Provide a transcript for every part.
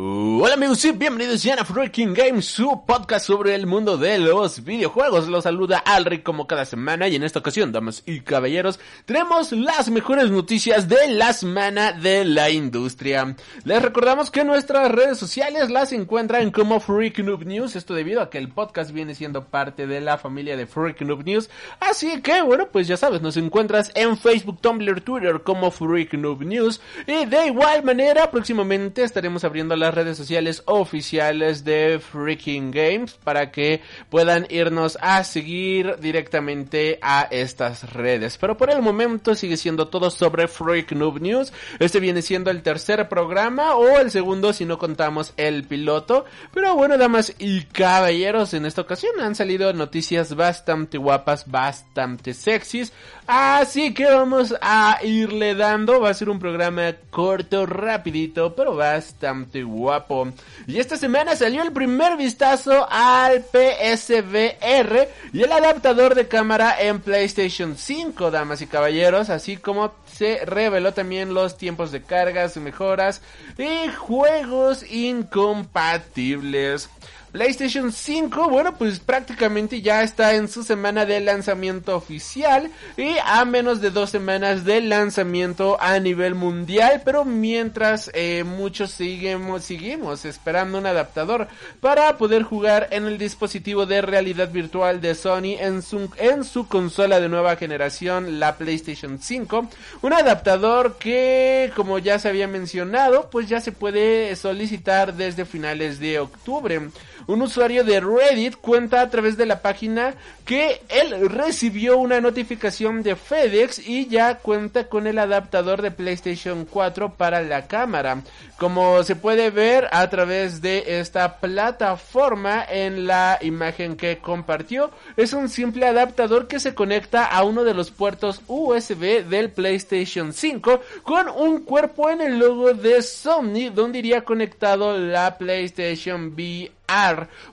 Hola amigos y bienvenidos ya a Freaking Games, su podcast sobre el mundo de los videojuegos. Los saluda Alric como cada semana y en esta ocasión, damas y caballeros, tenemos las mejores noticias de la semana de la industria. Les recordamos que nuestras redes sociales las encuentran como Freak Noob News, esto debido a que el podcast viene siendo parte de la familia de Freak Noob News. Así que bueno, pues ya sabes, nos encuentras en Facebook, Tumblr, Twitter como Freak Noob News y de igual manera próximamente estaremos abriendo las redes sociales oficiales de Freaking Games para que puedan irnos a seguir directamente a estas redes. Pero por el momento sigue siendo todo sobre Freak Noob News. Este viene siendo el tercer programa o el segundo si no contamos el piloto. Pero bueno, damas y caballeros, en esta ocasión han salido noticias bastante guapas, bastante sexys. Así que vamos a irle dando. Va a ser un programa corto, rapidito, pero bastante guapo. Y esta semana salió el primer vistazo al PSVR y el adaptador de cámara en PlayStation 5, damas y caballeros, así como se reveló también los tiempos de cargas, mejoras y juegos incompatibles. PlayStation 5, bueno, pues prácticamente ya está en su semana de lanzamiento oficial y a menos de dos semanas de lanzamiento a nivel mundial, pero mientras eh, muchos seguimos, seguimos esperando un adaptador para poder jugar en el dispositivo de realidad virtual de Sony en su, en su consola de nueva generación, la PlayStation 5, un adaptador que, como ya se había mencionado, pues ya se puede solicitar desde finales de octubre un usuario de Reddit cuenta a través de la página que él recibió una notificación de FedEx y ya cuenta con el adaptador de PlayStation 4 para la cámara. Como se puede ver a través de esta plataforma en la imagen que compartió, es un simple adaptador que se conecta a uno de los puertos USB del PlayStation 5 con un cuerpo en el logo de Sony donde iría conectado la PlayStation VR.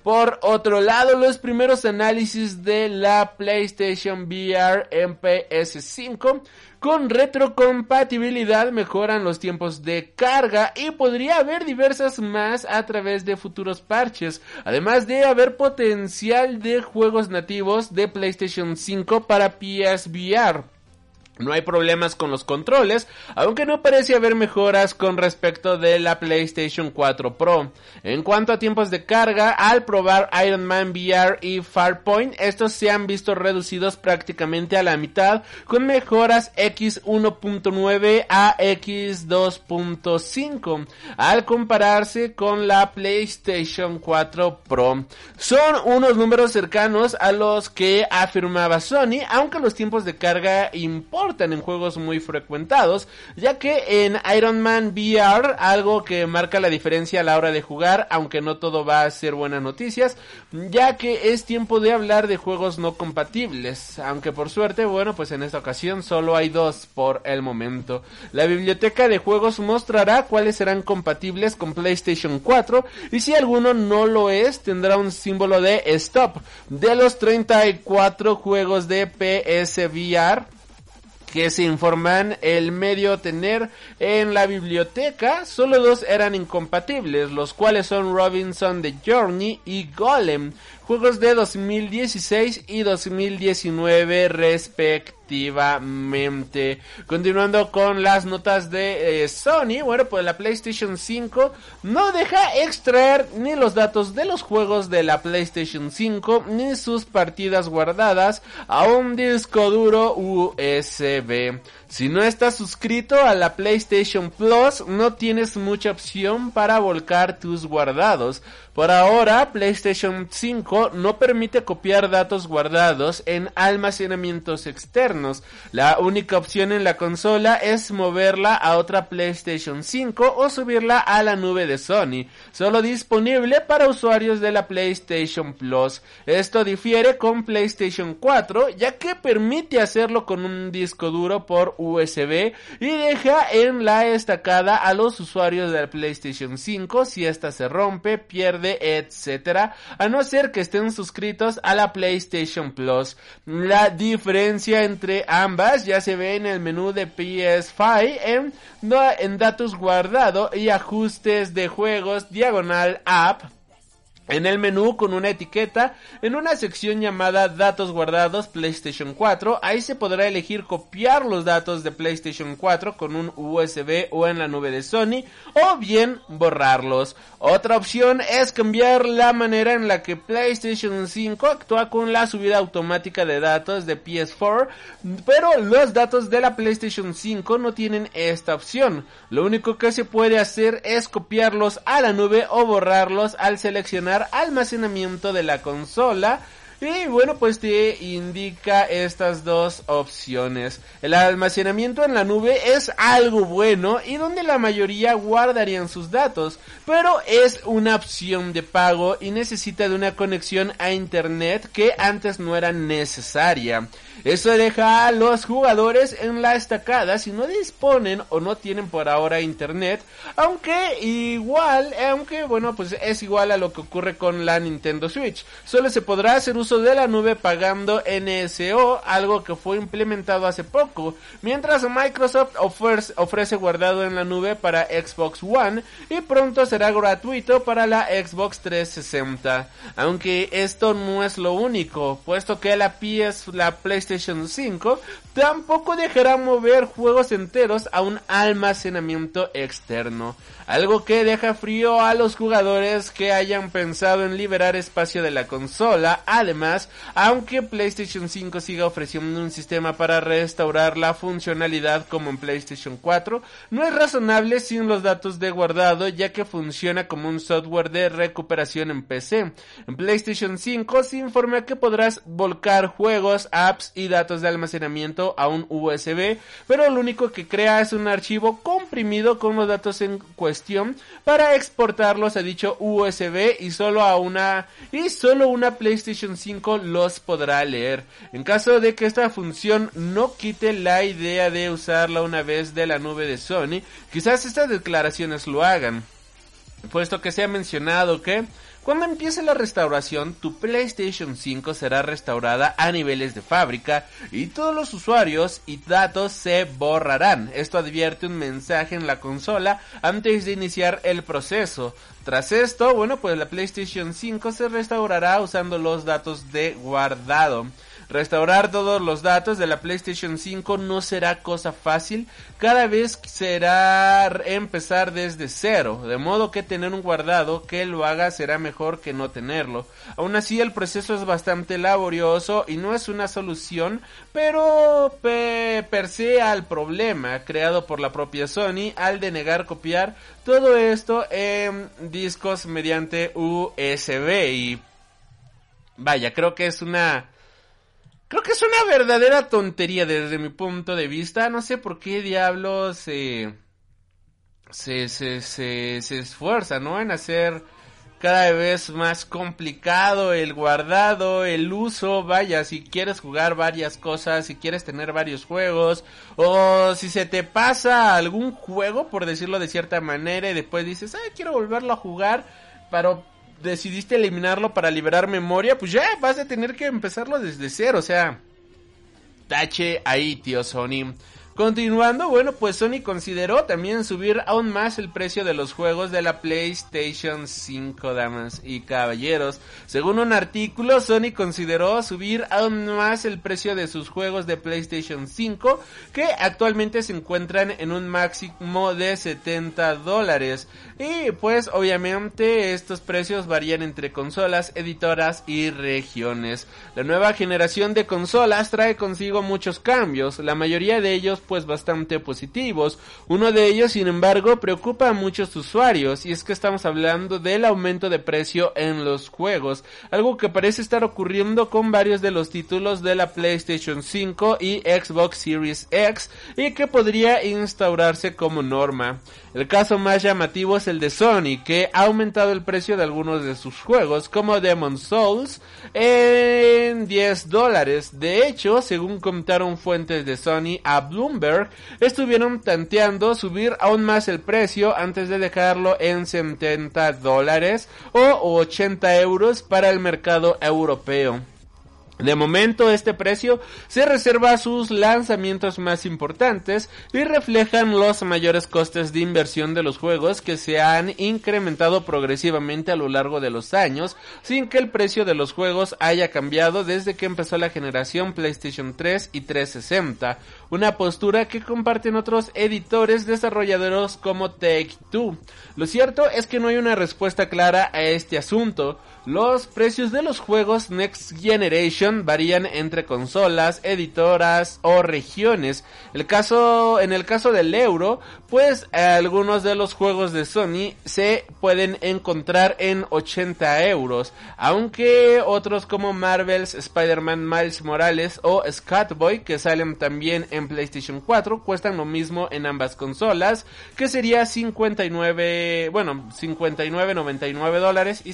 Por otro lado, los primeros análisis de la PlayStation VR en PS5 con retrocompatibilidad mejoran los tiempos de carga y podría haber diversas más a través de futuros parches, además de haber potencial de juegos nativos de PlayStation 5 para PSVR. No hay problemas con los controles, aunque no parece haber mejoras con respecto de la PlayStation 4 Pro. En cuanto a tiempos de carga, al probar Iron Man VR y Farpoint, estos se han visto reducidos prácticamente a la mitad, con mejoras X1.9 a X2.5, al compararse con la PlayStation 4 Pro. Son unos números cercanos a los que afirmaba Sony, aunque los tiempos de carga importan en juegos muy frecuentados, ya que en Iron Man VR, algo que marca la diferencia a la hora de jugar, aunque no todo va a ser buenas noticias, ya que es tiempo de hablar de juegos no compatibles, aunque por suerte, bueno, pues en esta ocasión solo hay dos por el momento. La biblioteca de juegos mostrará cuáles serán compatibles con PlayStation 4 y si alguno no lo es, tendrá un símbolo de stop. De los 34 juegos de PSVR, que se informan el medio tener en la biblioteca, solo dos eran incompatibles, los cuales son Robinson The Journey y Golem, juegos de 2016 y 2019 respectivamente. Continuando con las notas de eh, Sony, bueno, pues la PlayStation 5 no deja extraer ni los datos de los juegos de la PlayStation 5 ni sus partidas guardadas a un disco duro USB. Si no estás suscrito a la PlayStation Plus, no tienes mucha opción para volcar tus guardados. Por ahora, PlayStation 5 5 no permite copiar datos guardados en almacenamientos externos. La única opción en la consola es moverla a otra PlayStation 5 o subirla a la nube de Sony, solo disponible para usuarios de la PlayStation Plus. Esto difiere con PlayStation 4 ya que permite hacerlo con un disco duro por USB y deja en la estacada a los usuarios de la PlayStation 5 si esta se rompe, pierde, etcétera, a no ser que estén suscritos a la PlayStation Plus. La diferencia entre ambas ya se ve en el menú de PS5 en, en datos guardado y ajustes de juegos diagonal app en el menú con una etiqueta en una sección llamada datos guardados PlayStation 4 ahí se podrá elegir copiar los datos de PlayStation 4 con un USB o en la nube de Sony o bien borrarlos. Otra opción es cambiar la manera en la que PlayStation 5 actúa con la subida automática de datos de PS4 pero los datos de la PlayStation 5 no tienen esta opción. Lo único que se puede hacer es copiarlos a la nube o borrarlos al seleccionar almacenamiento de la consola. Y bueno, pues te indica estas dos opciones. El almacenamiento en la nube es algo bueno y donde la mayoría guardarían sus datos, pero es una opción de pago y necesita de una conexión a internet que antes no era necesaria. Eso deja a los jugadores en la estacada si no disponen o no tienen por ahora internet, aunque igual, aunque bueno, pues es igual a lo que ocurre con la Nintendo Switch. Solo se podrá hacer uso de la nube pagando NSO, algo que fue implementado hace poco, mientras Microsoft ofrece guardado en la nube para Xbox One y pronto será gratuito para la Xbox 360. Aunque esto no es lo único, puesto que la PS, la PlayStation 5 tampoco dejará mover juegos enteros a un almacenamiento externo algo que deja frío a los jugadores que hayan pensado en liberar espacio de la consola. Además, aunque PlayStation 5 siga ofreciendo un sistema para restaurar la funcionalidad como en PlayStation 4, no es razonable sin los datos de guardado ya que funciona como un software de recuperación en PC. En PlayStation 5 se informa que podrás volcar juegos, apps y datos de almacenamiento a un USB, pero lo único que crea es un archivo comprimido con los datos en cuestión para exportarlos a dicho USB y solo a una y solo una PlayStation 5 los podrá leer. En caso de que esta función no quite la idea de usarla una vez de la nube de Sony, quizás estas declaraciones lo hagan. Puesto que se ha mencionado que cuando empiece la restauración, tu PlayStation 5 será restaurada a niveles de fábrica y todos los usuarios y datos se borrarán. Esto advierte un mensaje en la consola antes de iniciar el proceso. Tras esto, bueno, pues la PlayStation 5 se restaurará usando los datos de guardado. Restaurar todos los datos de la PlayStation 5 no será cosa fácil, cada vez será empezar desde cero, de modo que tener un guardado que lo haga será mejor que no tenerlo. Aún así el proceso es bastante laborioso y no es una solución, pero per se al problema creado por la propia Sony al denegar copiar todo esto en discos mediante USB y vaya, creo que es una Creo que es una verdadera tontería desde mi punto de vista. No sé por qué diablos se, se, se, se, esfuerza, ¿no? En hacer cada vez más complicado el guardado, el uso, vaya, si quieres jugar varias cosas, si quieres tener varios juegos, o si se te pasa algún juego, por decirlo de cierta manera, y después dices, ay, quiero volverlo a jugar, pero decidiste eliminarlo para liberar memoria, pues ya vas a tener que empezarlo desde cero, o sea, tache ahí, tío Sony. Continuando, bueno, pues Sony consideró también subir aún más el precio de los juegos de la PlayStation 5, damas y caballeros. Según un artículo, Sony consideró subir aún más el precio de sus juegos de PlayStation 5, que actualmente se encuentran en un máximo de 70 dólares. Y pues obviamente estos precios varían entre consolas, editoras y regiones. La nueva generación de consolas trae consigo muchos cambios, la mayoría de ellos pues bastante positivos. Uno de ellos, sin embargo, preocupa a muchos usuarios y es que estamos hablando del aumento de precio en los juegos, algo que parece estar ocurriendo con varios de los títulos de la PlayStation 5 y Xbox Series X y que podría instaurarse como norma. El caso más llamativo es el de Sony, que ha aumentado el precio de algunos de sus juegos, como Demon Souls, en 10 dólares. De hecho, según comentaron fuentes de Sony a Estuvieron tanteando subir aún más el precio antes de dejarlo en 70 dólares o 80 euros para el mercado europeo. De momento este precio se reserva a sus lanzamientos más importantes y reflejan los mayores costes de inversión de los juegos que se han incrementado progresivamente a lo largo de los años sin que el precio de los juegos haya cambiado desde que empezó la generación PlayStation 3 y 360, una postura que comparten otros editores desarrolladores como Take-Two. Lo cierto es que no hay una respuesta clara a este asunto. Los precios de los juegos Next Generation varían entre consolas, editoras o regiones. El caso, en el caso del euro, pues algunos de los juegos de Sony se pueden encontrar en 80 euros, aunque otros como Marvel's Spider-Man Miles Morales o Scatboy, que salen también en PlayStation 4, cuestan lo mismo en ambas consolas, que sería 59, bueno, 59.99 dólares y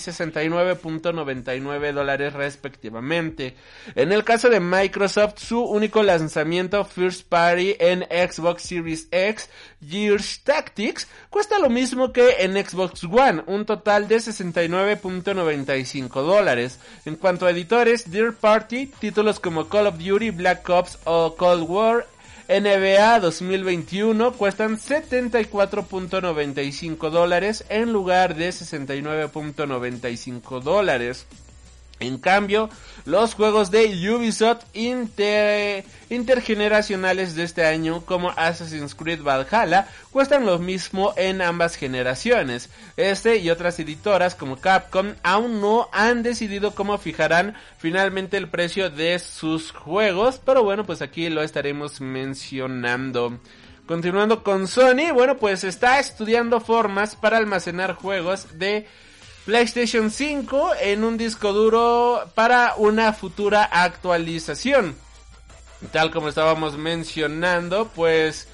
69.99 dólares respectivamente. En el caso de Microsoft, su único lanzamiento First Party en Xbox Series X, Gears Tactics, cuesta lo mismo que en Xbox One, un total de 69.95 dólares. En cuanto a editores, Dear Party, títulos como Call of Duty, Black Ops o Cold War NBA 2021 cuestan 74.95 dólares en lugar de 69.95 dólares. En cambio, los juegos de Ubisoft intergeneracionales de este año como Assassin's Creed Valhalla cuestan lo mismo en ambas generaciones. Este y otras editoras como Capcom aún no han decidido cómo fijarán finalmente el precio de sus juegos, pero bueno, pues aquí lo estaremos mencionando. Continuando con Sony, bueno, pues está estudiando formas para almacenar juegos de PlayStation 5 en un disco duro para una futura actualización. Tal como estábamos mencionando, pues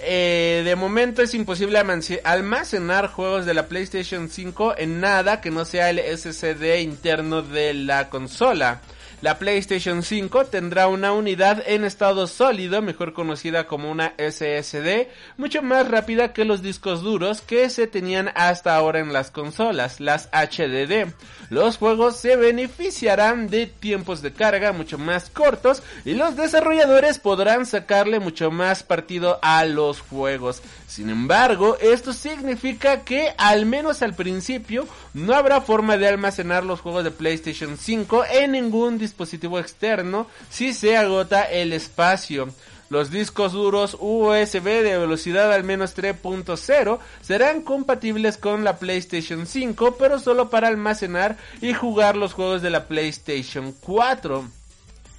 eh, de momento es imposible almacenar juegos de la PlayStation 5 en nada que no sea el SSD interno de la consola. La PlayStation 5 tendrá una unidad en estado sólido, mejor conocida como una SSD, mucho más rápida que los discos duros que se tenían hasta ahora en las consolas, las HDD. Los juegos se beneficiarán de tiempos de carga mucho más cortos y los desarrolladores podrán sacarle mucho más partido a los juegos. Sin embargo, esto significa que al menos al principio no habrá forma de almacenar los juegos de PlayStation 5 en ningún dispositivo externo si se agota el espacio. Los discos duros USB de velocidad al menos 3.0 serán compatibles con la PlayStation 5, pero solo para almacenar y jugar los juegos de la PlayStation 4.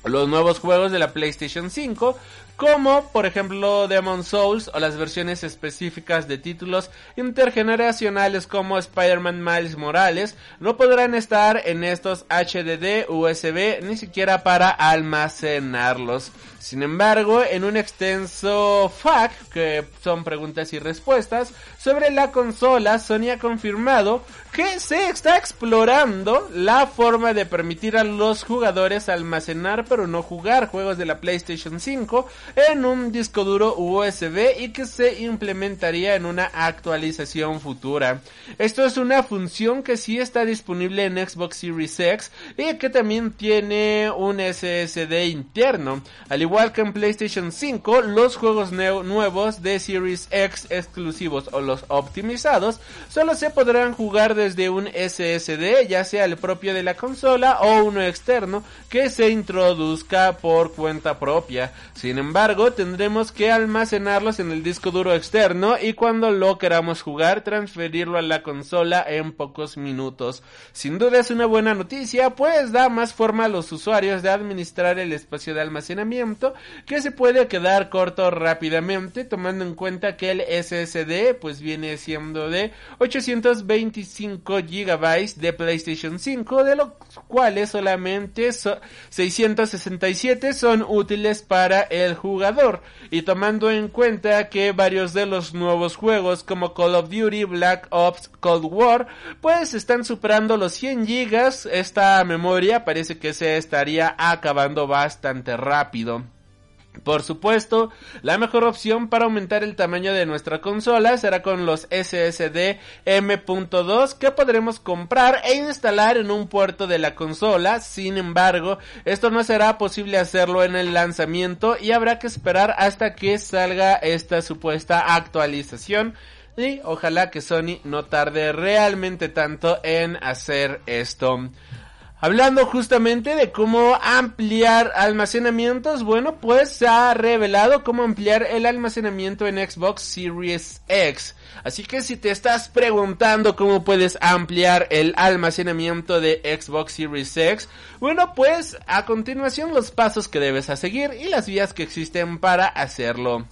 Los nuevos juegos de la PlayStation 5 como por ejemplo Demon Souls o las versiones específicas de títulos intergeneracionales como Spider-Man Miles Morales no podrán estar en estos HDD USB ni siquiera para almacenarlos. Sin embargo, en un extenso FAQ, que son preguntas y respuestas, sobre la consola, Sony ha confirmado que se está explorando la forma de permitir a los jugadores almacenar pero no jugar juegos de la PlayStation 5 en un disco duro USB y que se implementaría en una actualización futura. Esto es una función que sí está disponible en Xbox Series X y que también tiene un SSD interno. Igual que en PlayStation 5, los juegos nuevos de Series X exclusivos o los optimizados solo se podrán jugar desde un SSD, ya sea el propio de la consola o uno externo que se introduzca por cuenta propia. Sin embargo, tendremos que almacenarlos en el disco duro externo y cuando lo queramos jugar, transferirlo a la consola en pocos minutos. Sin duda es una buena noticia, pues da más forma a los usuarios de administrar el espacio de almacenamiento que se puede quedar corto rápidamente tomando en cuenta que el SSD pues viene siendo de 825 GB de PlayStation 5 de los cuales solamente 667 son útiles para el jugador. Y tomando en cuenta que varios de los nuevos juegos como Call of Duty, Black Ops, Cold War pues están superando los 100 GB esta memoria parece que se estaría acabando bastante rápido por supuesto, la mejor opción para aumentar el tamaño de nuestra consola será con los SSD M.2 que podremos comprar e instalar en un puerto de la consola. Sin embargo, esto no será posible hacerlo en el lanzamiento y habrá que esperar hasta que salga esta supuesta actualización. Y ojalá que Sony no tarde realmente tanto en hacer esto. Hablando justamente de cómo ampliar almacenamientos, bueno, pues se ha revelado cómo ampliar el almacenamiento en Xbox Series X. Así que si te estás preguntando cómo puedes ampliar el almacenamiento de Xbox Series X, bueno, pues a continuación los pasos que debes a seguir y las vías que existen para hacerlo.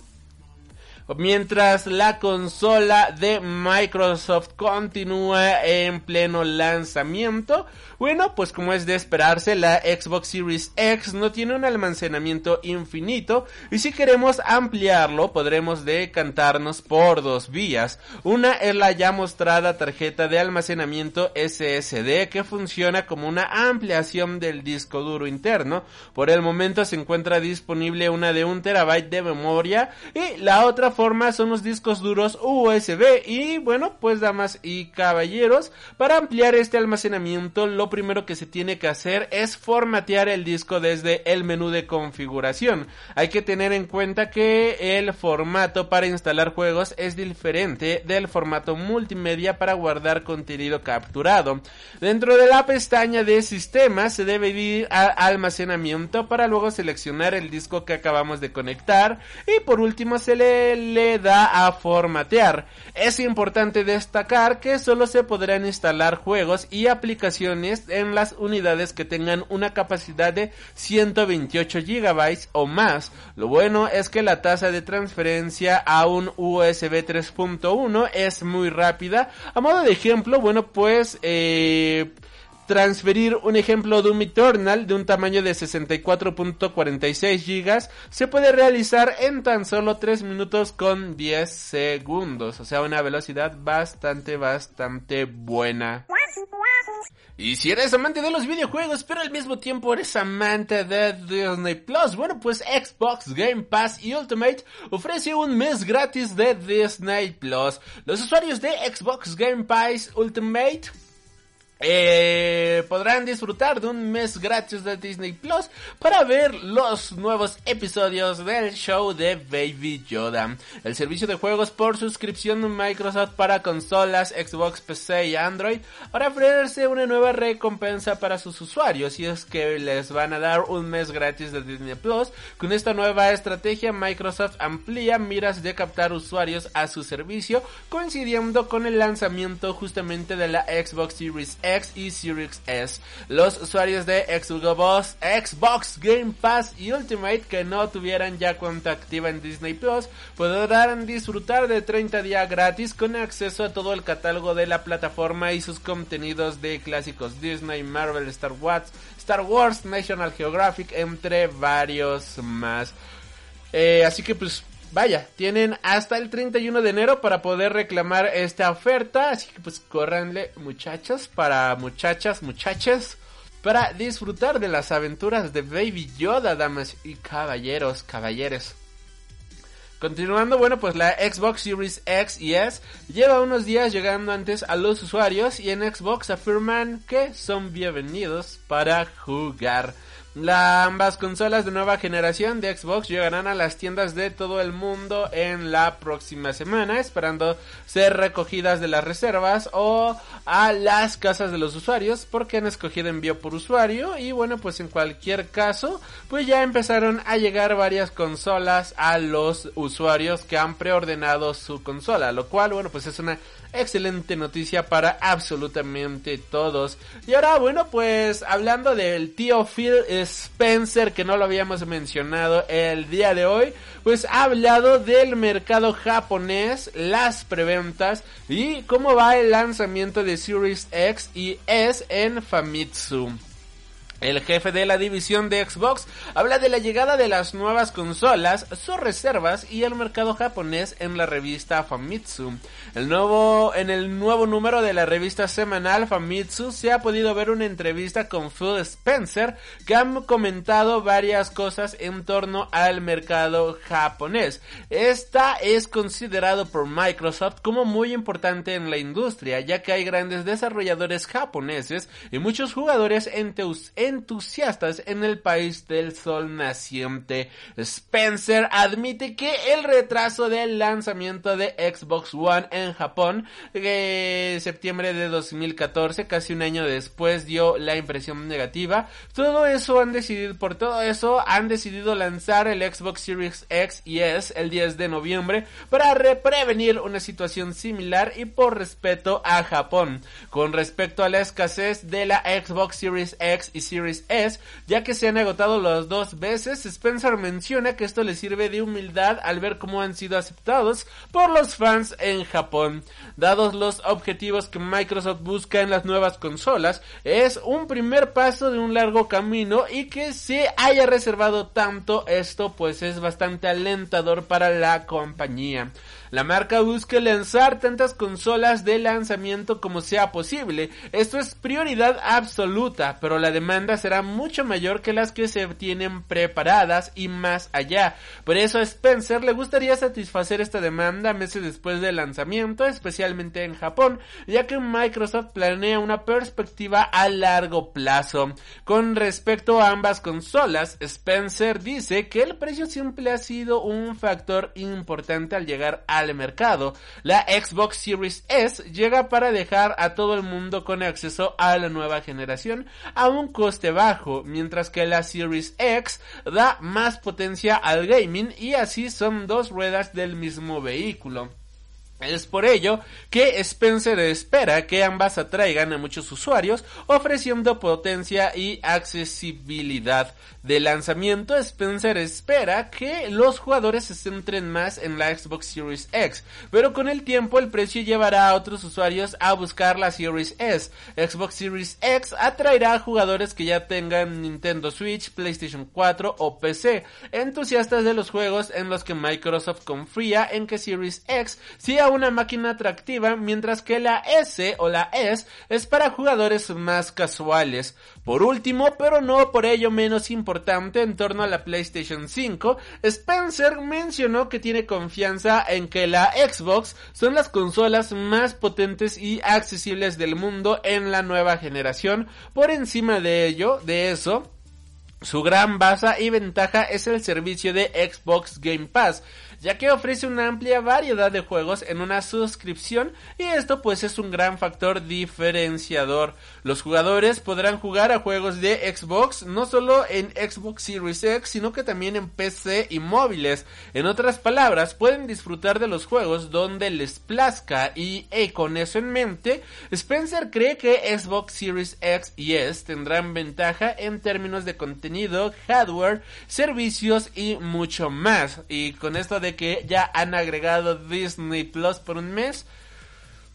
Mientras la consola de Microsoft continúa en pleno lanzamiento, bueno, pues como es de esperarse, la Xbox Series X no tiene un almacenamiento infinito y si queremos ampliarlo podremos decantarnos por dos vías. Una es la ya mostrada tarjeta de almacenamiento SSD que funciona como una ampliación del disco duro interno. Por el momento se encuentra disponible una de un terabyte de memoria y la otra forma son los discos duros USB y bueno, pues damas y caballeros, para ampliar este almacenamiento lo primero que se tiene que hacer es formatear el disco desde el menú de configuración. Hay que tener en cuenta que el formato para instalar juegos es diferente del formato multimedia para guardar contenido capturado. Dentro de la pestaña de sistema se debe ir a almacenamiento para luego seleccionar el disco que acabamos de conectar y por último se le, le da a formatear. Es importante destacar que solo se podrán instalar juegos y aplicaciones en las unidades que tengan una capacidad de 128 GB o más. Lo bueno es que la tasa de transferencia a un USB 3.1 es muy rápida. A modo de ejemplo, bueno, pues eh, transferir un ejemplo de un Eternal de un tamaño de 64.46 GB se puede realizar en tan solo 3 minutos con 10 segundos, o sea, una velocidad bastante, bastante buena. Y si eres amante de los videojuegos, pero al mismo tiempo eres amante de Disney Plus, bueno, pues Xbox Game Pass y Ultimate ofrece un mes gratis de Disney Plus. Los usuarios de Xbox Game Pass Ultimate eh, podrán disfrutar de un mes gratis de Disney Plus para ver los nuevos episodios del show de Baby Yoda. El servicio de juegos por suscripción de Microsoft para consolas, Xbox, PC y Android para ofrecerse una nueva recompensa para sus usuarios y es que les van a dar un mes gratis de Disney Plus. Con esta nueva estrategia Microsoft amplía miras de captar usuarios a su servicio coincidiendo con el lanzamiento justamente de la Xbox Series X y Series S. Los usuarios de Xbox, Xbox Game Pass y Ultimate que no tuvieran ya cuenta activa en Disney Plus podrán disfrutar de 30 días gratis con acceso a todo el catálogo de la plataforma y sus contenidos de clásicos Disney, Marvel, Star Wars, Star Wars, National Geographic, entre varios más. Eh, así que pues vaya, tienen hasta el 31 de enero para poder reclamar esta oferta. Así que pues córranle muchachos, para muchachas, muchachas, para disfrutar de las aventuras de Baby Yoda, damas y caballeros, caballeres. Continuando, bueno, pues la Xbox Series X y S lleva unos días llegando antes a los usuarios y en Xbox afirman que son bienvenidos para jugar. Las ambas consolas de nueva generación de Xbox llegarán a las tiendas de todo el mundo en la próxima semana, esperando ser recogidas de las reservas o a las casas de los usuarios, porque han escogido envío por usuario y bueno, pues en cualquier caso, pues ya empezaron a llegar varias consolas a los usuarios que han preordenado su consola, lo cual, bueno, pues es una excelente noticia para absolutamente todos. Y ahora, bueno, pues hablando del tío Phil Spencer, que no lo habíamos mencionado el día de hoy, pues ha hablado del mercado japonés, las preventas y cómo va el lanzamiento de Series X y S en Famitsu. El jefe de la división de Xbox habla de la llegada de las nuevas consolas, sus reservas y el mercado japonés en la revista Famitsu. El nuevo, en el nuevo número de la revista semanal Famitsu se ha podido ver una entrevista con Phil Spencer que han comentado varias cosas en torno al mercado japonés. Esta es considerado por Microsoft como muy importante en la industria ya que hay grandes desarrolladores japoneses y muchos jugadores entusiastas entusiastas en el país del sol naciente. Spencer admite que el retraso del lanzamiento de Xbox One en Japón, en septiembre de 2014, casi un año después, dio la impresión negativa. Todo eso han decidido, por todo eso han decidido lanzar el Xbox Series X y S el 10 de noviembre para prevenir una situación similar y por respeto a Japón. Con respecto a la escasez de la Xbox Series X y Series S, ya que se han agotado las dos veces, Spencer menciona que esto le sirve de humildad al ver cómo han sido aceptados por los fans en Japón. Dados los objetivos que Microsoft busca en las nuevas consolas, es un primer paso de un largo camino y que se haya reservado tanto esto pues es bastante alentador para la compañía. La marca busca lanzar tantas consolas de lanzamiento como sea posible. Esto es prioridad absoluta, pero la demanda será mucho mayor que las que se tienen preparadas y más allá. Por eso a Spencer le gustaría satisfacer esta demanda meses después del lanzamiento, especialmente en Japón, ya que Microsoft planea una perspectiva a largo plazo. Con respecto a ambas consolas, Spencer dice que el precio siempre ha sido un factor importante al llegar al mercado. La Xbox Series S llega para dejar a todo el mundo con acceso a la nueva generación a un coste bajo, mientras que la Series X da más potencia al gaming y así son dos ruedas del mismo vehículo. Es por ello que Spencer espera que ambas atraigan a muchos usuarios ofreciendo potencia y accesibilidad. De lanzamiento, Spencer espera que los jugadores se centren más en la Xbox Series X, pero con el tiempo el precio llevará a otros usuarios a buscar la Series S. Xbox Series X atraerá a jugadores que ya tengan Nintendo Switch, PlayStation 4 o PC, entusiastas de los juegos en los que Microsoft confía en que Series X sea una máquina atractiva, mientras que la S o la S es para jugadores más casuales. Por último, pero no por ello menos importante en torno a la PlayStation 5, Spencer mencionó que tiene confianza en que la Xbox son las consolas más potentes y accesibles del mundo en la nueva generación. Por encima de ello, de eso, su gran base y ventaja es el servicio de Xbox Game Pass, ya que ofrece una amplia variedad de juegos en una suscripción y esto pues es un gran factor diferenciador. Los jugadores podrán jugar a juegos de Xbox no solo en Xbox Series X, sino que también en PC y móviles. En otras palabras, pueden disfrutar de los juegos donde les plazca y con eso en mente, Spencer cree que Xbox Series X y S tendrán ventaja en términos de contenido, hardware, servicios y mucho más. Y con esto de que ya han agregado Disney Plus por un mes.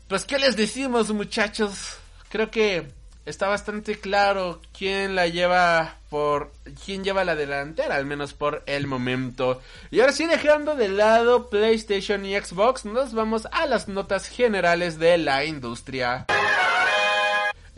Pues qué les decimos muchachos, creo que está bastante claro quién la lleva por quién lleva la delantera, al menos por el momento. Y ahora sí dejando de lado PlayStation y Xbox, nos vamos a las notas generales de la industria.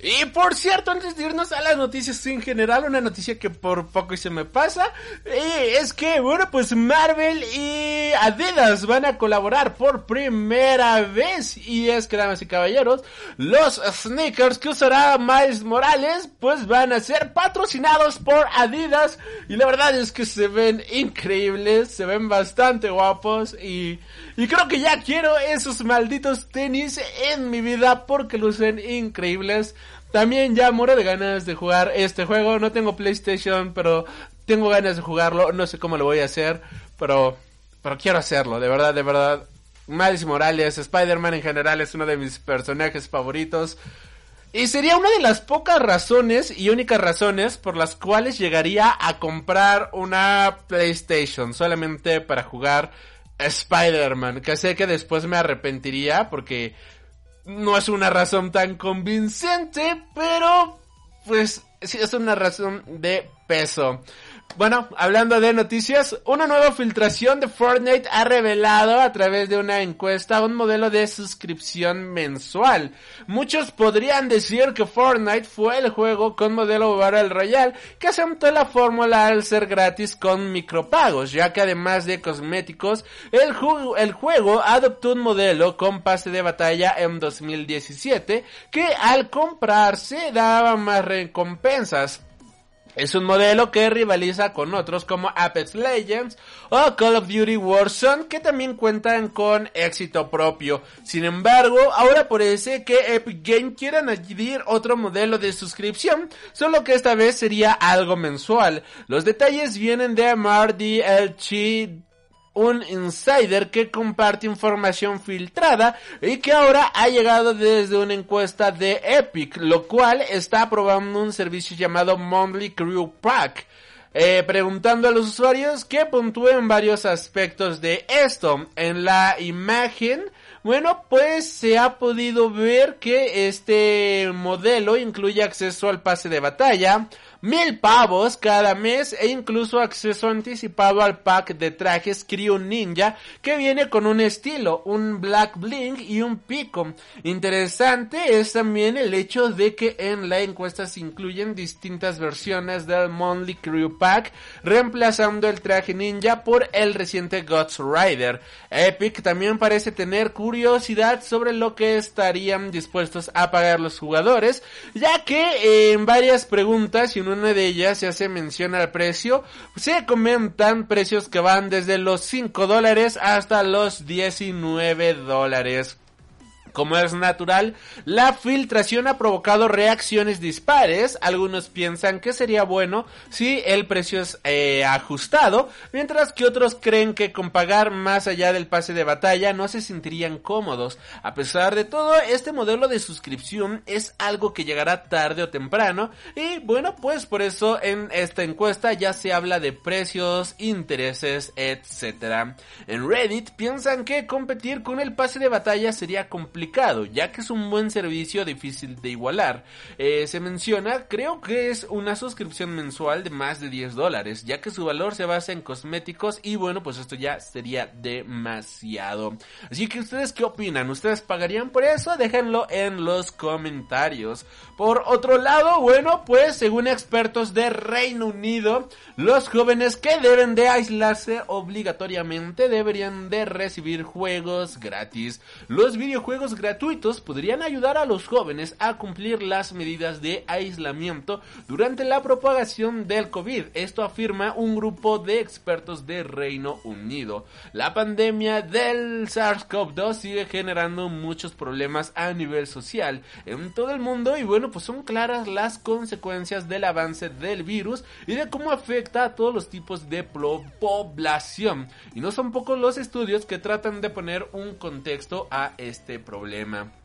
Y por cierto, antes de irnos a las noticias en general, una noticia que por poco se me pasa, es que, bueno, pues Marvel y Adidas van a colaborar por primera vez. Y es que, damas y caballeros, los sneakers que usará Miles Morales, pues van a ser patrocinados por Adidas. Y la verdad es que se ven increíbles, se ven bastante guapos y... Y creo que ya quiero esos malditos tenis en mi vida porque lucen increíbles. También ya muero de ganas de jugar este juego. No tengo PlayStation, pero tengo ganas de jugarlo. No sé cómo lo voy a hacer, pero, pero quiero hacerlo. De verdad, de verdad. Miles Morales, Spider-Man en general es uno de mis personajes favoritos. Y sería una de las pocas razones y únicas razones por las cuales llegaría a comprar una PlayStation solamente para jugar Spider-Man. Que sé que después me arrepentiría porque no es una razón tan convincente, pero pues sí es una razón de peso. Bueno, hablando de noticias, una nueva filtración de Fortnite ha revelado a través de una encuesta un modelo de suscripción mensual. Muchos podrían decir que Fortnite fue el juego con modelo Battle Royale que aceptó la fórmula al ser gratis con micropagos, ya que además de cosméticos, el, el juego adoptó un modelo con pase de batalla en 2017 que al comprarse daba más recompensas. Es un modelo que rivaliza con otros como Apex Legends o Call of Duty Warzone que también cuentan con éxito propio. Sin embargo, ahora parece que Epic Games quiere añadir otro modelo de suscripción, solo que esta vez sería algo mensual. Los detalles vienen de Marty Elchi un insider que comparte información filtrada y que ahora ha llegado desde una encuesta de Epic, lo cual está probando un servicio llamado Monthly Crew Pack. Eh, preguntando a los usuarios que puntúen varios aspectos de esto. En la imagen, bueno, pues se ha podido ver que este modelo incluye acceso al pase de batalla, mil pavos cada mes e incluso acceso anticipado al pack de trajes Crew Ninja que viene con un estilo, un Black Blink y un pico. Interesante es también el hecho de que en la encuesta se incluyen distintas versiones del Monthly Crew Pack reemplazando el traje ninja por el reciente Ghost Rider. Epic también parece tener curiosidad sobre lo que estarían dispuestos a pagar los jugadores ya que en varias preguntas y una de ellas se hace mención al precio. Se comentan precios que van desde los 5 dólares hasta los 19 dólares. Como es natural, la filtración ha provocado reacciones dispares. Algunos piensan que sería bueno si el precio es eh, ajustado, mientras que otros creen que con pagar más allá del pase de batalla no se sentirían cómodos. A pesar de todo, este modelo de suscripción es algo que llegará tarde o temprano y bueno, pues por eso en esta encuesta ya se habla de precios, intereses, etc. En Reddit piensan que competir con el pase de batalla sería complicado ya que es un buen servicio difícil de igualar. Eh, se menciona, creo que es una suscripción mensual de más de 10 dólares, ya que su valor se basa en cosméticos y bueno, pues esto ya sería demasiado. Así que ustedes qué opinan? ¿Ustedes pagarían por eso? Déjenlo en los comentarios. Por otro lado, bueno, pues según expertos de Reino Unido, los jóvenes que deben de aislarse obligatoriamente deberían de recibir juegos gratis. Los videojuegos gratuitos podrían ayudar a los jóvenes a cumplir las medidas de aislamiento durante la propagación del COVID. Esto afirma un grupo de expertos de Reino Unido. La pandemia del SARS-CoV-2 sigue generando muchos problemas a nivel social en todo el mundo y bueno, pues son claras las consecuencias del avance del virus y de cómo afecta a todos los tipos de población. Y no son pocos los estudios que tratan de poner un contexto a este problema problema.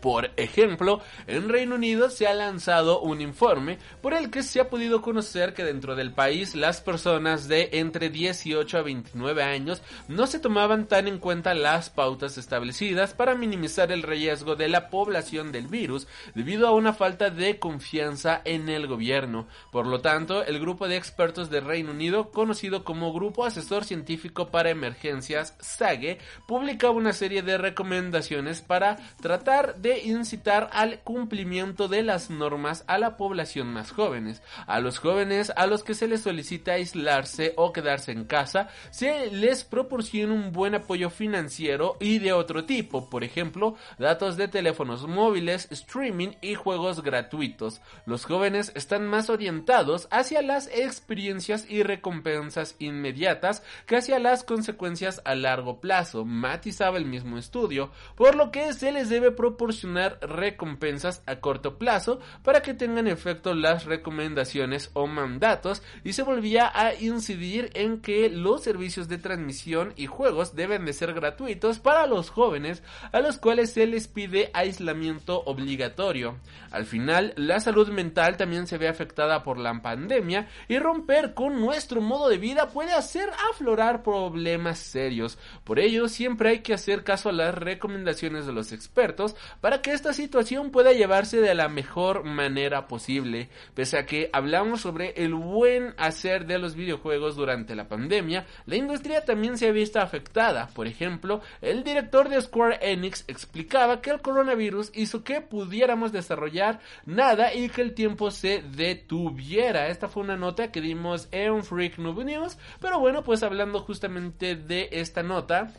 Por ejemplo, en Reino Unido se ha lanzado un informe por el que se ha podido conocer que dentro del país las personas de entre 18 a 29 años no se tomaban tan en cuenta las pautas establecidas para minimizar el riesgo de la población del virus debido a una falta de confianza en el gobierno. Por lo tanto, el grupo de expertos de Reino Unido, conocido como Grupo Asesor Científico para Emergencias SAGE, publica una serie de recomendaciones para tratar de incitar al cumplimiento de las normas a la población más jóvenes. A los jóvenes a los que se les solicita aislarse o quedarse en casa, se les proporciona un buen apoyo financiero y de otro tipo, por ejemplo, datos de teléfonos móviles, streaming y juegos gratuitos. Los jóvenes están más orientados hacia las experiencias y recompensas inmediatas que hacia las consecuencias a largo plazo, matizaba el mismo estudio, por lo que se les debe proporcionar proporcionar recompensas a corto plazo para que tengan efecto las recomendaciones o mandatos y se volvía a incidir en que los servicios de transmisión y juegos deben de ser gratuitos para los jóvenes a los cuales se les pide aislamiento obligatorio. Al final, la salud mental también se ve afectada por la pandemia y romper con nuestro modo de vida puede hacer aflorar problemas serios. Por ello, siempre hay que hacer caso a las recomendaciones de los expertos para que esta situación pueda llevarse de la mejor manera posible. Pese a que hablamos sobre el buen hacer de los videojuegos durante la pandemia, la industria también se ha visto afectada. Por ejemplo, el director de Square Enix explicaba que el coronavirus hizo que pudiéramos desarrollar nada y que el tiempo se detuviera. Esta fue una nota que dimos en Freak Noob News, pero bueno, pues hablando justamente de esta nota,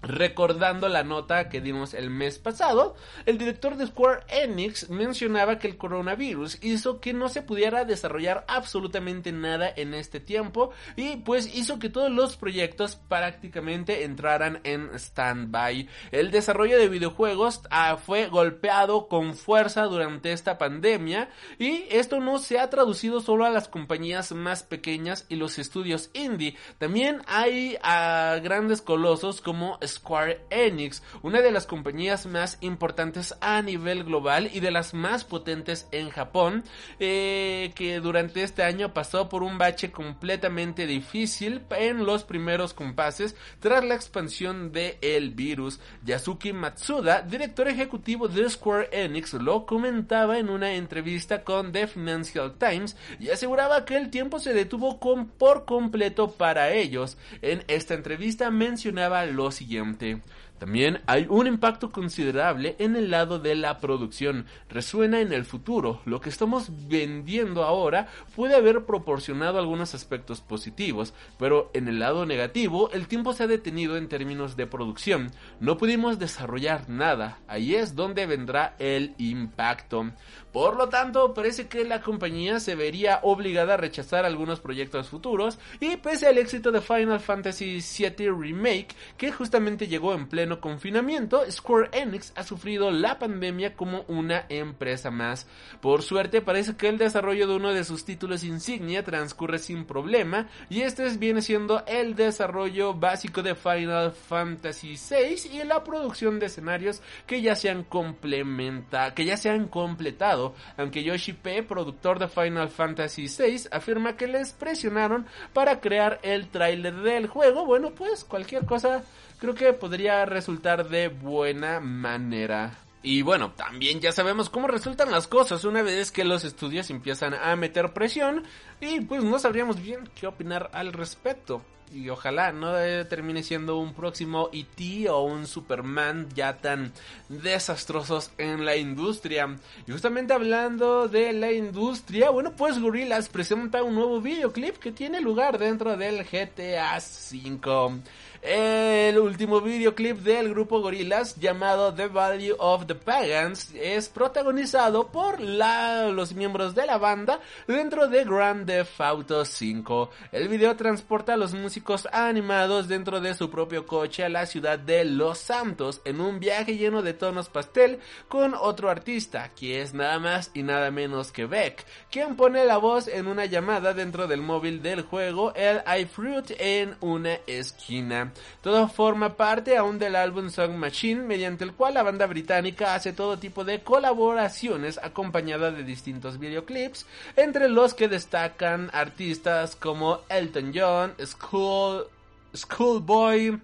Recordando la nota que dimos el mes pasado, el director de Square Enix mencionaba que el coronavirus hizo que no se pudiera desarrollar absolutamente nada en este tiempo y pues hizo que todos los proyectos prácticamente entraran en stand-by. El desarrollo de videojuegos ah, fue golpeado con fuerza durante esta pandemia y esto no se ha traducido solo a las compañías más pequeñas y los estudios indie. También hay ah, grandes colosos como Square Enix, una de las compañías más importantes a nivel global y de las más potentes en Japón, eh, que durante este año pasó por un bache completamente difícil en los primeros compases tras la expansión de virus. Yasuki Matsuda, director ejecutivo de Square Enix, lo comentaba en una entrevista con The Financial Times y aseguraba que el tiempo se detuvo por completo para ellos. En esta entrevista mencionaba lo siguiente siguiente también hay un impacto considerable en el lado de la producción. Resuena en el futuro. Lo que estamos vendiendo ahora puede haber proporcionado algunos aspectos positivos, pero en el lado negativo el tiempo se ha detenido en términos de producción. No pudimos desarrollar nada. Ahí es donde vendrá el impacto. Por lo tanto, parece que la compañía se vería obligada a rechazar algunos proyectos futuros y pese al éxito de Final Fantasy VII Remake, que justamente llegó en pleno confinamiento, Square Enix ha sufrido la pandemia como una empresa más. Por suerte, parece que el desarrollo de uno de sus títulos insignia transcurre sin problema y este viene siendo el desarrollo básico de Final Fantasy VI y la producción de escenarios que ya se han complementa, que ya se han completado aunque Yoshi P, productor de Final Fantasy VI, afirma que les presionaron para crear el tráiler del juego. Bueno, pues cualquier cosa creo que podría resultar de buena manera. Y bueno, también ya sabemos cómo resultan las cosas una vez que los estudios empiezan a meter presión y pues no sabríamos bien qué opinar al respecto y ojalá no termine siendo un próximo E.T. o un Superman ya tan desastrosos en la industria. Y justamente hablando de la industria, bueno, pues Gorillaz presenta un nuevo videoclip que tiene lugar dentro del GTA V el último videoclip del grupo Gorillaz llamado The Value of the Pagans es protagonizado por los miembros de la banda dentro de Grand Theft Auto 5. El video transporta a los músicos animados dentro de su propio coche a la ciudad de Los Santos en un viaje lleno de tonos pastel con otro artista, que es nada más y nada menos que Beck, quien pone la voz en una llamada dentro del móvil del juego el iFruit en una esquina. Todo forma parte aún del álbum Song Machine, mediante el cual la banda británica hace todo tipo de colaboraciones acompañada de distintos videoclips, entre los que destacan artistas como Elton John, School, Schoolboy,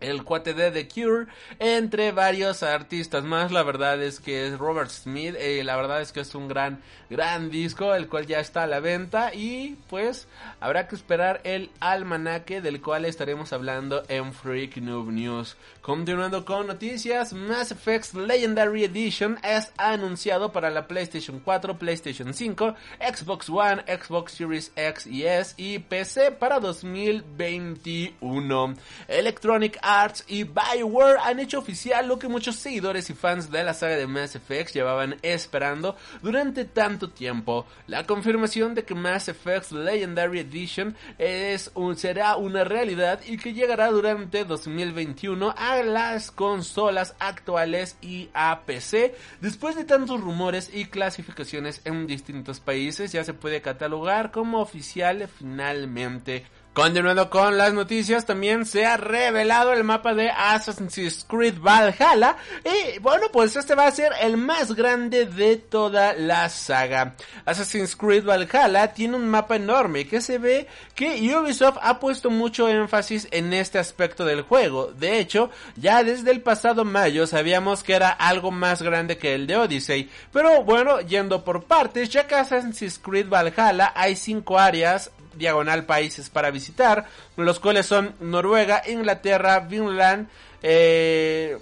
el cuate de The Cure, entre varios artistas más. La verdad es que es Robert Smith, eh, la verdad es que es un gran, gran disco, el cual ya está a la venta y pues habrá que esperar el almanaque del cual estaremos hablando en Freak Noob News. Continuando con noticias, Mass Effect Legendary Edition es anunciado para la PlayStation 4, PlayStation 5, Xbox One, Xbox Series X y S y PC para 2021. Electronic Arts y Bioware han hecho oficial lo que muchos seguidores y fans de la saga de Mass Effect llevaban esperando durante tanto tiempo. La confirmación de que Mass Effect Legendary Edition es un, será una realidad y que llegará durante 2021 a las consolas actuales y a PC. Después de tantos rumores y clasificaciones en distintos países, ya se puede catalogar como oficial finalmente. Continuando con las noticias, también se ha revelado el mapa de Assassin's Creed Valhalla. Y bueno, pues este va a ser el más grande de toda la saga. Assassin's Creed Valhalla tiene un mapa enorme que se ve que Ubisoft ha puesto mucho énfasis en este aspecto del juego. De hecho, ya desde el pasado mayo sabíamos que era algo más grande que el de Odyssey. Pero bueno, yendo por partes, ya que Assassin's Creed Valhalla hay cinco áreas diagonal países para visitar, los cuales son Noruega, Inglaterra, Finland, eh,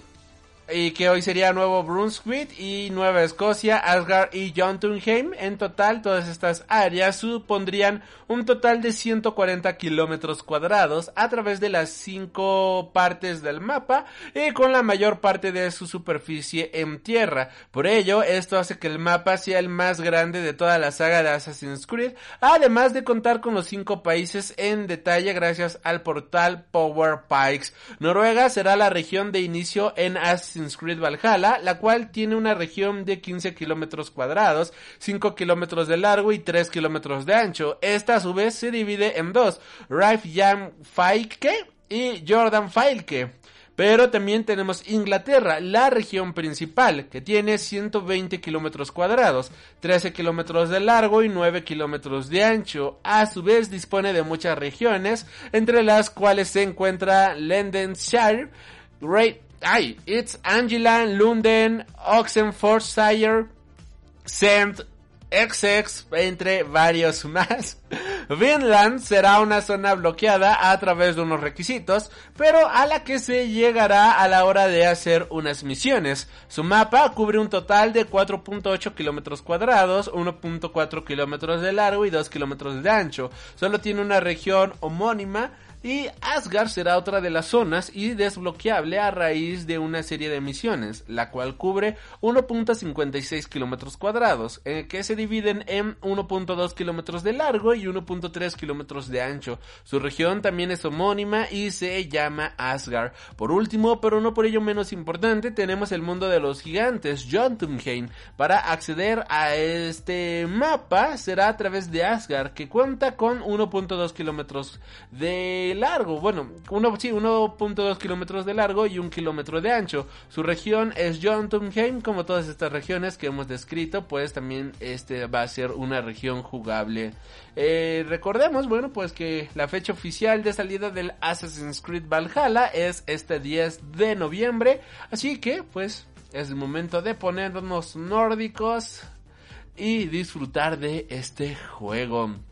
y que hoy sería Nuevo Brunswick y Nueva Escocia, Asgard y Jotunheim. En total, todas estas áreas supondrían un total de 140 kilómetros cuadrados a través de las cinco partes del mapa y con la mayor parte de su superficie en tierra. Por ello, esto hace que el mapa sea el más grande de toda la saga de Assassin's Creed, además de contar con los cinco países en detalle gracias al portal Power Pikes. Noruega será la región de inicio en Assassin's La cual tiene una región de 15 kilómetros cuadrados, 5 kilómetros de largo y 3 kilómetros de ancho. Esta a su vez se divide en dos, Raif Jan Faike y Jordan Failke. Pero también tenemos Inglaterra, la región principal, que tiene 120 kilómetros cuadrados, 13 kilómetros de largo y 9 kilómetros de ancho. A su vez dispone de muchas regiones, entre las cuales se encuentra Lindenshire, Great ay, it's Angela, Lunden, Oxenfordshire, Saint, XX, entre varios más. Vinland será una zona bloqueada a través de unos requisitos, pero a la que se llegará a la hora de hacer unas misiones. Su mapa cubre un total de 4.8 kilómetros cuadrados, 1.4 kilómetros de largo y 2 kilómetros de ancho. Solo tiene una región homónima y Asgard será otra de las zonas y desbloqueable a raíz de una serie de misiones, la cual cubre 1.56 kilómetros cuadrados, eh, que se dividen en 1.2 kilómetros de largo y 1.3 kilómetros de ancho. Su región también es homónima y se llama Asgard. Por último, pero no por ello menos importante, tenemos el mundo de los gigantes, Jotunheim. Para acceder a este mapa será a través de Asgard, que cuenta con 1.2 kilómetros de largo, bueno, uno, sí, 1.2 kilómetros de largo y un kilómetro de ancho. Su región es Jotunheim, como todas estas regiones que hemos descrito, pues también este va a ser una región jugable. Eh, recordemos, bueno, pues que la fecha oficial de salida del Assassin's Creed Valhalla es este 10 de noviembre, así que pues es el momento de ponernos nórdicos y disfrutar de este juego.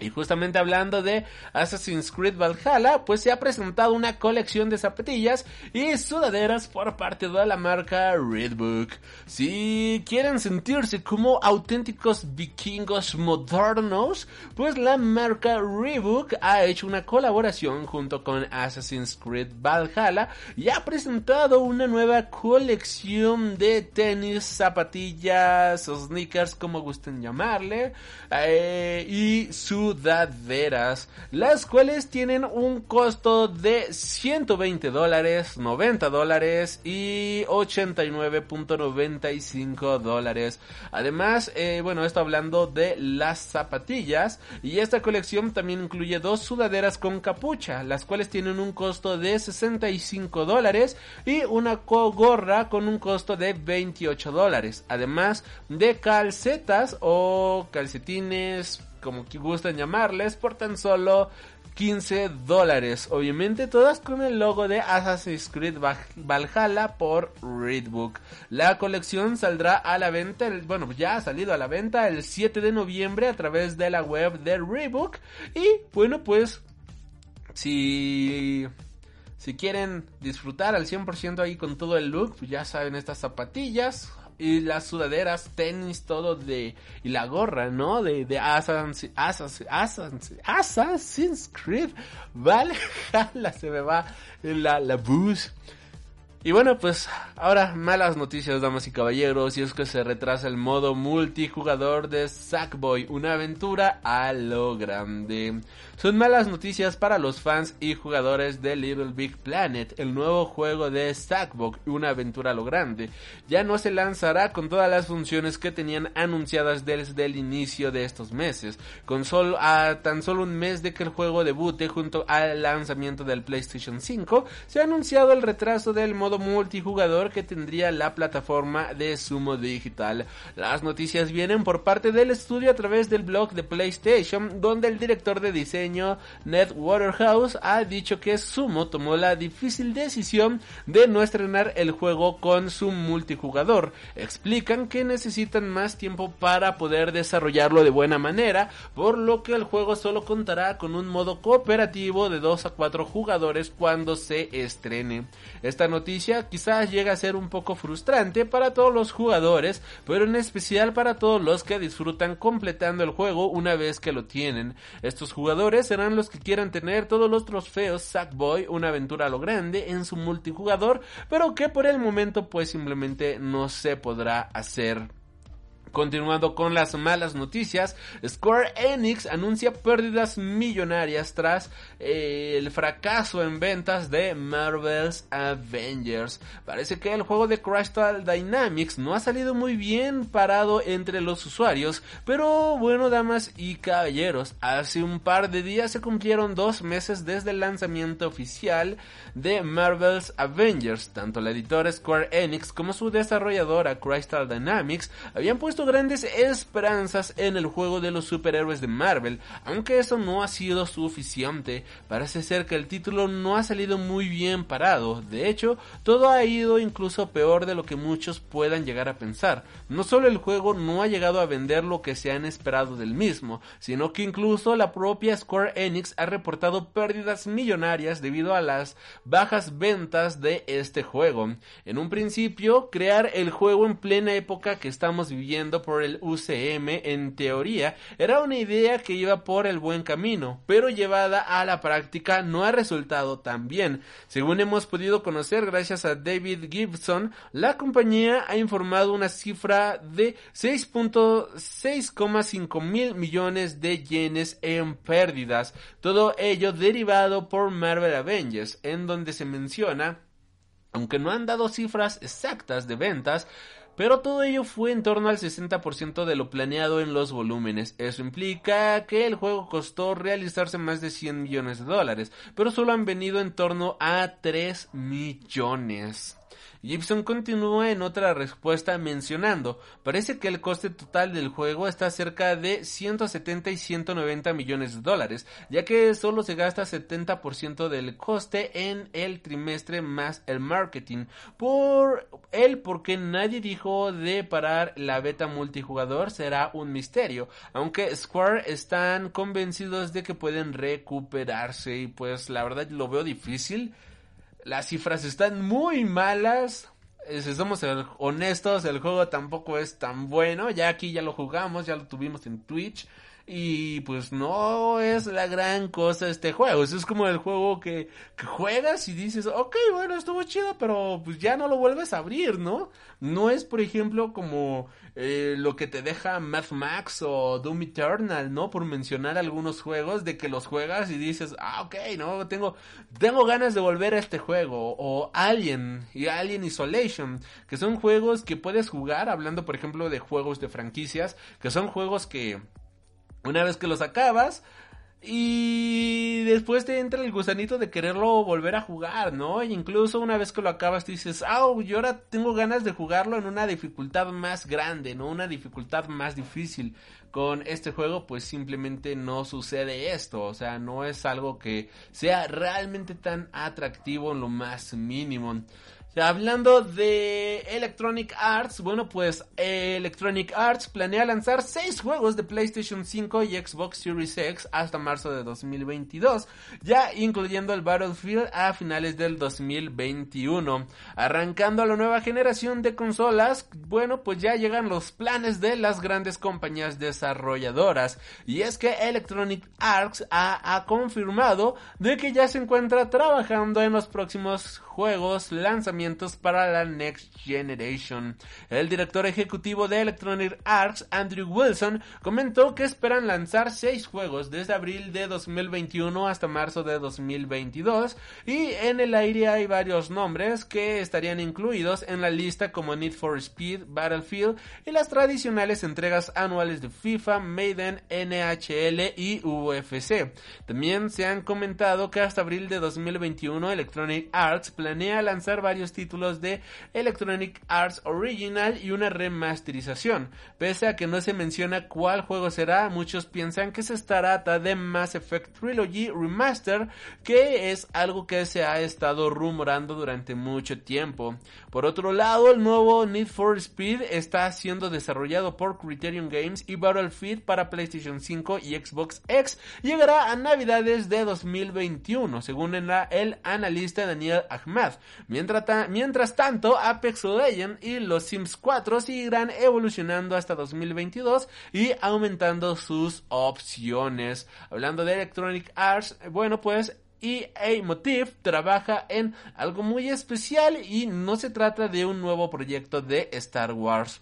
Y justamente hablando de Assassin's Creed Valhalla, pues se ha presentado una colección de zapatillas y sudaderas por parte de la marca Redbook. Si quieren sentirse como auténticos vikingos modernos, pues la marca Reebok ha hecho una colaboración junto con Assassin's Creed Valhalla y ha presentado una nueva colección de tenis, zapatillas, sneakers, como gusten llamarle, eh, y su sudaderas, las cuales tienen un costo de 120 dólares, 90 dólares y 89.95 dólares. Además, eh, bueno, esto hablando de las zapatillas y esta colección también incluye dos sudaderas con capucha, las cuales tienen un costo de 65 dólares y una gorra con un costo de 28 dólares. Además de calcetas o calcetines como que gustan llamarles, por tan solo 15 dólares. Obviamente todas con el logo de Assassin's Creed Valhalla por Readbook. La colección saldrá a la venta, bueno, ya ha salido a la venta el 7 de noviembre a través de la web de Readbook. Y bueno, pues si... Si quieren disfrutar al 100% ahí con todo el look, pues ya saben estas zapatillas y las sudaderas, tenis, todo de y la gorra, ¿no? De de Assassin's, Assassin's, Assassin's Creed, vale, jala, se me va la la bus. Y bueno, pues ahora malas noticias, damas y caballeros, y es que se retrasa el modo multijugador de Sackboy, una aventura a lo grande. Son malas noticias para los fans y jugadores de Little Big Planet, el nuevo juego de Sackboy, una aventura a lo grande. Ya no se lanzará con todas las funciones que tenían anunciadas desde el inicio de estos meses, con solo a tan solo un mes de que el juego debute junto al lanzamiento del PlayStation 5, se ha anunciado el retraso del modo multijugador que tendría la plataforma de Sumo Digital. Las noticias vienen por parte del estudio a través del blog de PlayStation, donde el director de diseño Ned Waterhouse ha dicho que Sumo tomó la difícil decisión de no estrenar el juego con su multijugador. Explican que necesitan más tiempo para poder desarrollarlo de buena manera, por lo que el juego solo contará con un modo cooperativo de 2 a 4 jugadores cuando se estrene. Esta noticia quizás llega a ser un poco frustrante para todos los jugadores, pero en especial para todos los que disfrutan completando el juego una vez que lo tienen. Estos jugadores serán los que quieran tener todos los trofeos Sackboy, una aventura a lo grande en su multijugador, pero que por el momento pues simplemente no se podrá hacer. Continuando con las malas noticias, Square Enix anuncia pérdidas millonarias tras eh, el fracaso en ventas de Marvel's Avengers. Parece que el juego de Crystal Dynamics no ha salido muy bien parado entre los usuarios, pero bueno, damas y caballeros, hace un par de días se cumplieron dos meses desde el lanzamiento oficial de Marvel's Avengers. Tanto la editora Square Enix como su desarrolladora Crystal Dynamics habían puesto grandes esperanzas en el juego de los superhéroes de Marvel, aunque eso no ha sido suficiente. Parece ser que el título no ha salido muy bien parado. De hecho, todo ha ido incluso peor de lo que muchos puedan llegar a pensar. No solo el juego no ha llegado a vender lo que se han esperado del mismo, sino que incluso la propia Square Enix ha reportado pérdidas millonarias debido a las bajas ventas de este juego. En un principio, crear el juego en plena época que estamos viviendo por el UCM en teoría era una idea que iba por el buen camino, pero llevada a la práctica no ha resultado tan bien. Según hemos podido conocer gracias a David Gibson, la compañía ha informado una cifra de 6.6,5 mil millones de yenes en pérdidas, todo ello derivado por Marvel Avengers, en donde se menciona aunque no han dado cifras exactas de ventas, pero todo ello fue en torno al 60% de lo planeado en los volúmenes. Eso implica que el juego costó realizarse más de 100 millones de dólares, pero solo han venido en torno a 3 millones. Gibson continúa en otra respuesta mencionando, parece que el coste total del juego está cerca de 170 y 190 millones de dólares, ya que solo se gasta 70% del coste en el trimestre más el marketing. Por él, porque nadie dijo de parar la beta multijugador será un misterio, aunque Square están convencidos de que pueden recuperarse y pues la verdad lo veo difícil las cifras están muy malas. Eh, si somos honestos, el juego tampoco es tan bueno. Ya aquí ya lo jugamos, ya lo tuvimos en Twitch. Y pues no es la gran cosa este juego. Es como el juego que, que, juegas y dices, ok, bueno, estuvo chido, pero pues ya no lo vuelves a abrir, ¿no? No es, por ejemplo, como eh, lo que te deja Math Max o Doom Eternal, ¿no? Por mencionar algunos juegos de que los juegas y dices, ah, ok, no, tengo, tengo ganas de volver a este juego. O Alien y Alien Isolation, que son juegos que puedes jugar, hablando, por ejemplo, de juegos de franquicias, que son juegos que una vez que los acabas, y después te entra el gusanito de quererlo volver a jugar, ¿no? E incluso una vez que lo acabas dices, ah, yo ahora tengo ganas de jugarlo en una dificultad más grande, ¿no? Una dificultad más difícil. Con este juego pues simplemente no sucede esto, o sea, no es algo que sea realmente tan atractivo en lo más mínimo. Hablando de Electronic Arts, bueno pues Electronic Arts planea lanzar 6 juegos de PlayStation 5 y Xbox Series X hasta marzo de 2022, ya incluyendo el Battlefield a finales del 2021. Arrancando a la nueva generación de consolas, bueno pues ya llegan los planes de las grandes compañías desarrolladoras. Y es que Electronic Arts ha, ha confirmado de que ya se encuentra trabajando en los próximos juegos lanzamientos para la Next Generation. El director ejecutivo de Electronic Arts, Andrew Wilson, comentó que esperan lanzar seis juegos desde abril de 2021 hasta marzo de 2022 y en el aire hay varios nombres que estarían incluidos en la lista como Need for Speed, Battlefield y las tradicionales entregas anuales de FIFA, Maiden, NHL y UFC. También se han comentado que hasta abril de 2021 Electronic Arts lanzar varios títulos de Electronic Arts Original y una remasterización. Pese a que no se menciona cuál juego será, muchos piensan que se trata de Mass Effect Trilogy Remaster, que es algo que se ha estado rumorando durante mucho tiempo. Por otro lado, el nuevo Need for Speed está siendo desarrollado por Criterion Games y Battlefield para PlayStation 5 y Xbox X llegará a Navidades de 2021, según el analista Daniel Mientras, mientras tanto, Apex Legends y los Sims 4 seguirán evolucionando hasta 2022 y aumentando sus opciones. Hablando de Electronic Arts, bueno pues EA Motive trabaja en algo muy especial y no se trata de un nuevo proyecto de Star Wars.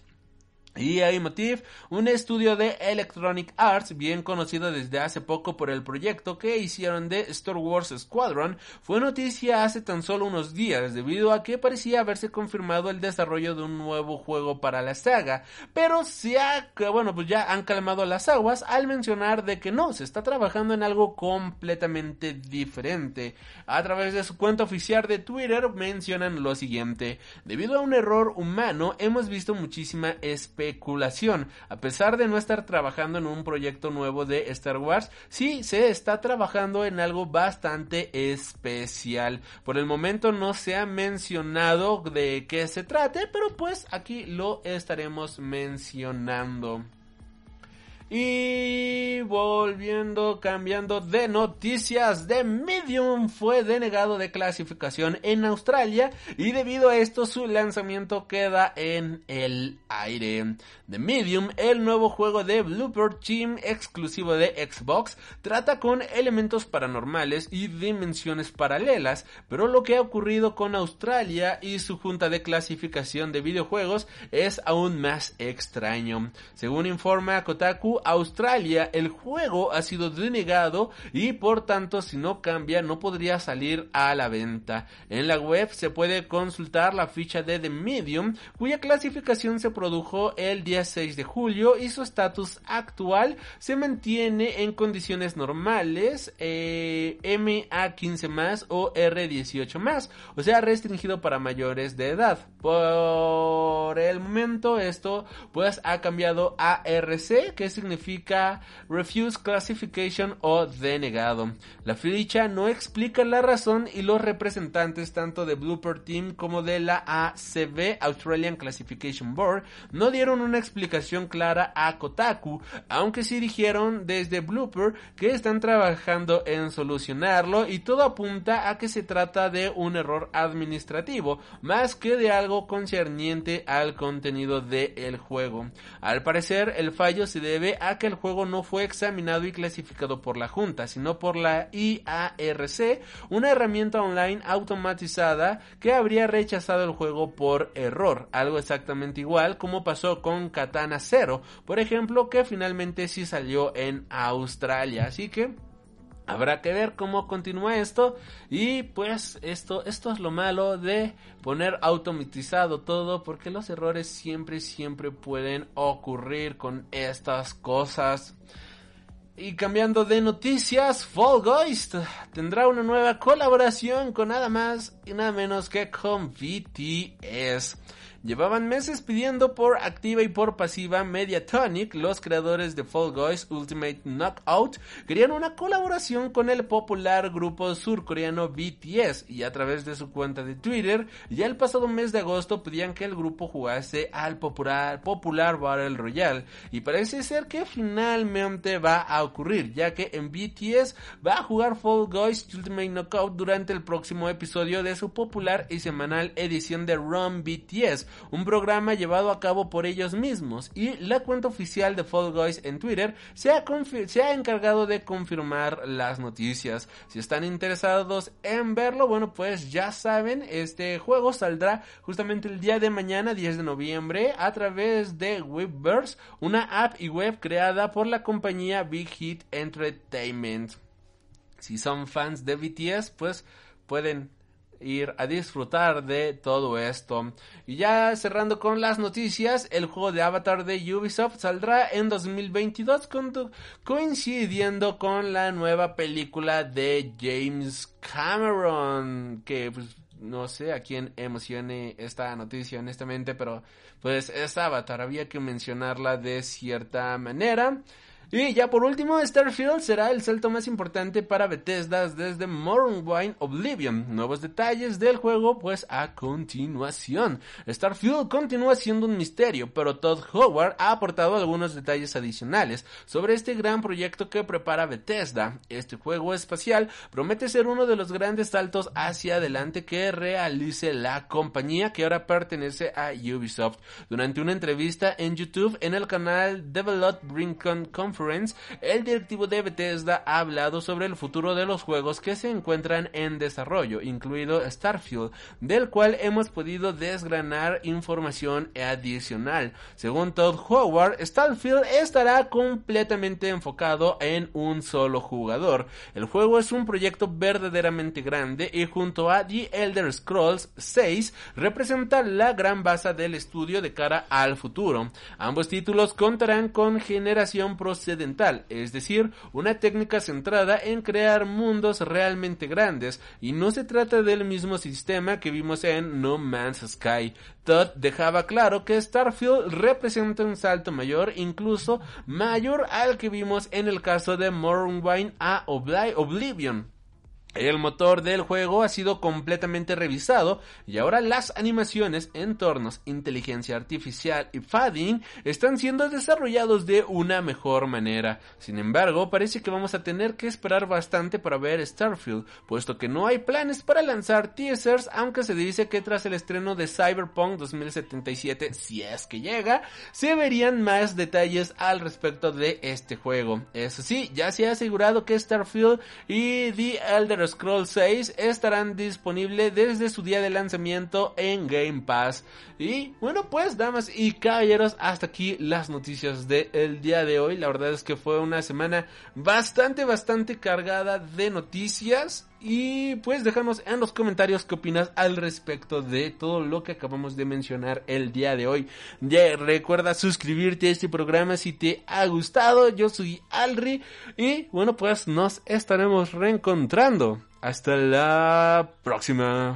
EA Motive, un estudio de Electronic Arts bien conocido desde hace poco por el proyecto que hicieron de Star Wars Squadron, fue noticia hace tan solo unos días debido a que parecía haberse confirmado el desarrollo de un nuevo juego para la saga, pero se ha, bueno, pues ya han calmado las aguas al mencionar de que no, se está trabajando en algo completamente diferente. A través de su cuenta oficial de Twitter mencionan lo siguiente, debido a un error humano hemos visto muchísima especie a pesar de no estar trabajando en un proyecto nuevo de Star Wars, sí se está trabajando en algo bastante especial. Por el momento no se ha mencionado de qué se trate, pero pues aquí lo estaremos mencionando. Y volviendo, cambiando de noticias, The Medium fue denegado de clasificación en Australia y debido a esto su lanzamiento queda en el aire. The Medium, el nuevo juego de Blooper Team exclusivo de Xbox, trata con elementos paranormales y dimensiones paralelas, pero lo que ha ocurrido con Australia y su junta de clasificación de videojuegos es aún más extraño. Según informa Kotaku, Australia el juego ha sido denegado y por tanto si no cambia no podría salir a la venta. En la web se puede consultar la ficha de The Medium cuya clasificación se produjo el día 6 de julio y su estatus actual se mantiene en condiciones normales eh, MA15 más o R18 más, o sea restringido para mayores de edad. Por el momento esto pues ha cambiado a RC que significa Refuse Classification o denegado. La ficha no explica la razón y los representantes tanto de Blooper Team como de la ACB Australian Classification Board no dieron una explicación clara a Kotaku, aunque sí dijeron desde Blooper que están trabajando en solucionarlo y todo apunta a que se trata de un error administrativo más que de algo concerniente al contenido del juego. Al parecer el fallo se debe a que el juego no fue examinado y clasificado por la Junta, sino por la IARC, una herramienta online automatizada que habría rechazado el juego por error, algo exactamente igual como pasó con Katana Zero, por ejemplo, que finalmente sí salió en Australia, así que Habrá que ver cómo continúa esto y pues esto, esto es lo malo de poner automatizado todo porque los errores siempre, siempre pueden ocurrir con estas cosas. Y cambiando de noticias, Fall Guys tendrá una nueva colaboración con nada más y nada menos que con BTS. Llevaban meses pidiendo por activa y por pasiva Mediatonic, los creadores de Fall Guys Ultimate Knockout, querían una colaboración con el popular grupo surcoreano BTS y a través de su cuenta de Twitter, ya el pasado mes de agosto pedían que el grupo jugase al popular, popular Battle Royale y parece ser que finalmente va a ocurrir, ya que en BTS va a jugar Fall Guys Ultimate Knockout durante el próximo episodio de su popular y semanal edición de Run BTS un programa llevado a cabo por ellos mismos y la cuenta oficial de Fall Guys en Twitter se ha, se ha encargado de confirmar las noticias. Si están interesados en verlo, bueno pues ya saben, este juego saldrá justamente el día de mañana, 10 de noviembre, a través de Webverse, una app y web creada por la compañía Big Hit Entertainment. Si son fans de BTS, pues pueden ir a disfrutar de todo esto. Y ya cerrando con las noticias, el juego de Avatar de Ubisoft saldrá en 2022 coincidiendo con la nueva película de James Cameron, que pues no sé a quién emocione esta noticia honestamente, pero pues es Avatar, había que mencionarla de cierta manera. Y ya por último, Starfield será el salto más importante para Bethesda desde Morrowind Oblivion. Nuevos detalles del juego, pues a continuación. Starfield continúa siendo un misterio, pero Todd Howard ha aportado algunos detalles adicionales sobre este gran proyecto que prepara Bethesda. Este juego espacial promete ser uno de los grandes saltos hacia adelante que realice la compañía que ahora pertenece a Ubisoft. Durante una entrevista en YouTube en el canal Develop Rincon Conference, el directivo de Bethesda ha hablado sobre el futuro de los juegos que se encuentran en desarrollo, incluido Starfield, del cual hemos podido desgranar información adicional. Según Todd Howard, Starfield estará completamente enfocado en un solo jugador. El juego es un proyecto verdaderamente grande y junto a The Elder Scrolls 6 representa la gran base del estudio de cara al futuro. Ambos títulos contarán con generación es decir, una técnica centrada en crear mundos realmente grandes, y no se trata del mismo sistema que vimos en No Man's Sky. Todd dejaba claro que Starfield representa un salto mayor, incluso mayor al que vimos en el caso de Morrowind a Oblivion. El motor del juego ha sido completamente revisado y ahora las animaciones, entornos, inteligencia artificial y fading están siendo desarrollados de una mejor manera. Sin embargo, parece que vamos a tener que esperar bastante para ver Starfield, puesto que no hay planes para lanzar teasers, aunque se dice que tras el estreno de Cyberpunk 2077, si es que llega, se verían más detalles al respecto de este juego. Eso sí, ya se ha asegurado que Starfield y The Elder Scroll 6 estarán disponibles desde su día de lanzamiento en Game Pass. Y bueno, pues damas y caballeros, hasta aquí las noticias del día de hoy. La verdad es que fue una semana bastante, bastante cargada de noticias. Y pues déjanos en los comentarios qué opinas al respecto de todo lo que acabamos de mencionar el día de hoy. Ya recuerda suscribirte a este programa si te ha gustado. Yo soy Alri y bueno pues nos estaremos reencontrando. Hasta la próxima.